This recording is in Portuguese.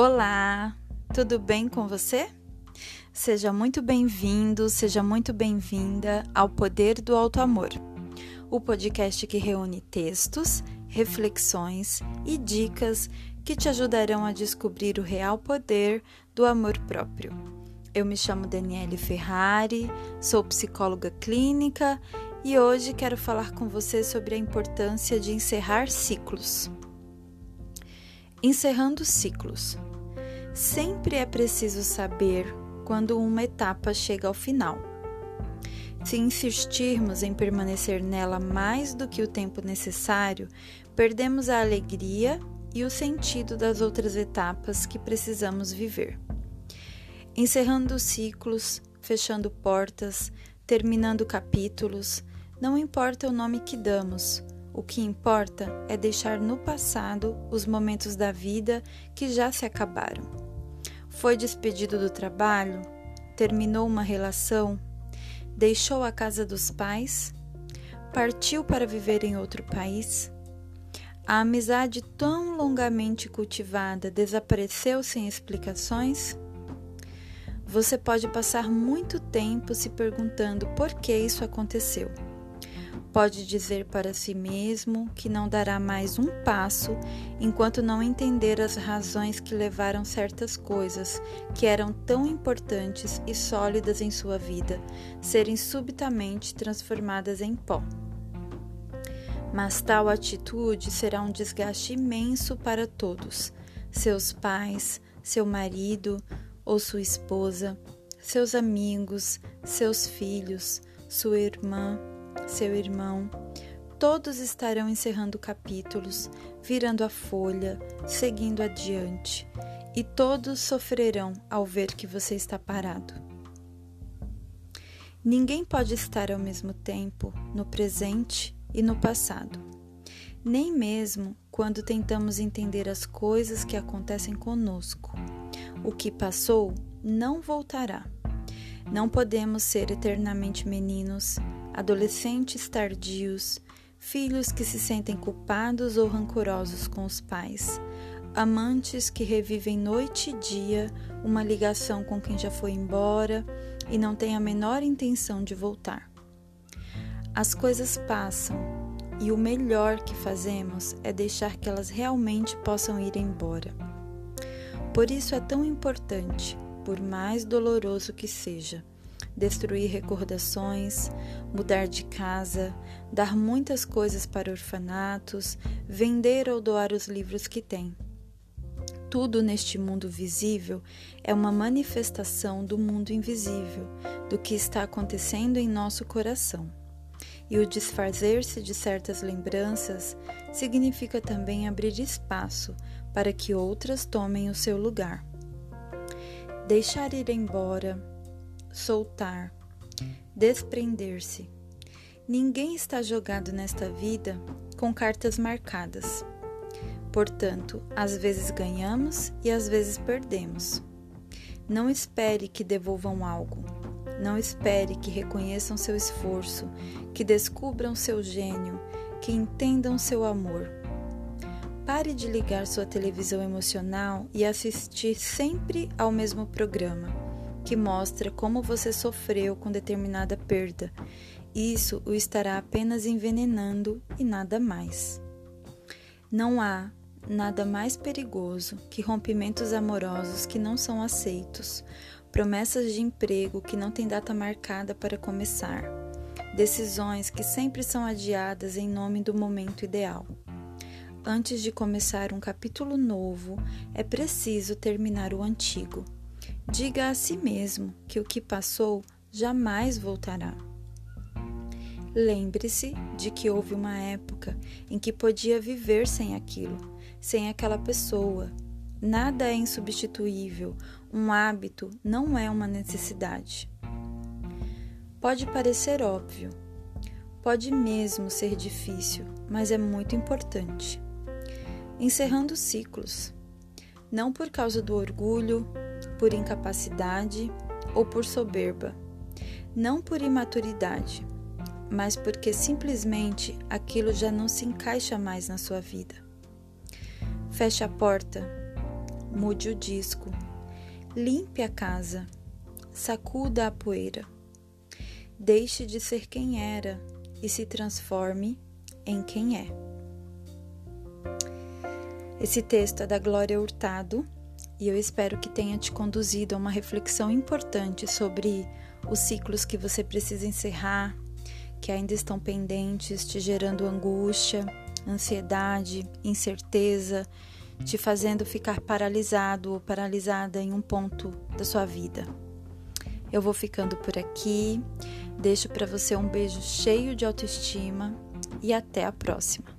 Olá, tudo bem com você? Seja muito bem-vindo, seja muito bem-vinda ao Poder do Alto Amor, o podcast que reúne textos, reflexões e dicas que te ajudarão a descobrir o real poder do amor próprio. Eu me chamo Daniele Ferrari, sou psicóloga clínica e hoje quero falar com você sobre a importância de encerrar ciclos. Encerrando ciclos. Sempre é preciso saber quando uma etapa chega ao final. Se insistirmos em permanecer nela mais do que o tempo necessário, perdemos a alegria e o sentido das outras etapas que precisamos viver. Encerrando ciclos, fechando portas, terminando capítulos, não importa o nome que damos, o que importa é deixar no passado os momentos da vida que já se acabaram. Foi despedido do trabalho? Terminou uma relação? Deixou a casa dos pais? Partiu para viver em outro país? A amizade tão longamente cultivada desapareceu sem explicações? Você pode passar muito tempo se perguntando por que isso aconteceu. Pode dizer para si mesmo que não dará mais um passo enquanto não entender as razões que levaram certas coisas que eram tão importantes e sólidas em sua vida serem subitamente transformadas em pó. Mas tal atitude será um desgaste imenso para todos: seus pais, seu marido ou sua esposa, seus amigos, seus filhos, sua irmã seu irmão, todos estarão encerrando capítulos, virando a folha, seguindo adiante, e todos sofrerão ao ver que você está parado. Ninguém pode estar ao mesmo tempo no presente e no passado, nem mesmo quando tentamos entender as coisas que acontecem conosco. O que passou não voltará. Não podemos ser eternamente meninos adolescentes tardios, filhos que se sentem culpados ou rancorosos com os pais, amantes que revivem noite e dia uma ligação com quem já foi embora e não têm a menor intenção de voltar. As coisas passam e o melhor que fazemos é deixar que elas realmente possam ir embora. Por isso é tão importante, por mais doloroso que seja, destruir recordações, mudar de casa, dar muitas coisas para orfanatos, vender ou doar os livros que tem. Tudo neste mundo visível é uma manifestação do mundo invisível, do que está acontecendo em nosso coração. E o desfazer-se de certas lembranças significa também abrir espaço para que outras tomem o seu lugar. Deixar ir embora, soltar, desprender-se. Ninguém está jogado nesta vida com cartas marcadas. Portanto, às vezes ganhamos e às vezes perdemos. Não espere que devolvam algo. Não espere que reconheçam seu esforço, que descubram seu gênio, que entendam seu amor. Pare de ligar sua televisão emocional e assistir sempre ao mesmo programa que mostra como você sofreu com determinada perda. Isso o estará apenas envenenando e nada mais. Não há nada mais perigoso que rompimentos amorosos que não são aceitos, promessas de emprego que não têm data marcada para começar, decisões que sempre são adiadas em nome do momento ideal. Antes de começar um capítulo novo, é preciso terminar o antigo. Diga a si mesmo que o que passou jamais voltará. Lembre-se de que houve uma época em que podia viver sem aquilo, sem aquela pessoa. Nada é insubstituível, um hábito não é uma necessidade. Pode parecer óbvio, pode mesmo ser difícil, mas é muito importante. Encerrando ciclos, não por causa do orgulho, por incapacidade ou por soberba, não por imaturidade, mas porque simplesmente aquilo já não se encaixa mais na sua vida. Feche a porta, mude o disco, limpe a casa, sacuda a poeira. Deixe de ser quem era e se transforme em quem é. Esse texto é da Glória Hurtado e eu espero que tenha te conduzido a uma reflexão importante sobre os ciclos que você precisa encerrar, que ainda estão pendentes, te gerando angústia, ansiedade, incerteza, te fazendo ficar paralisado ou paralisada em um ponto da sua vida. Eu vou ficando por aqui. Deixo para você um beijo cheio de autoestima e até a próxima.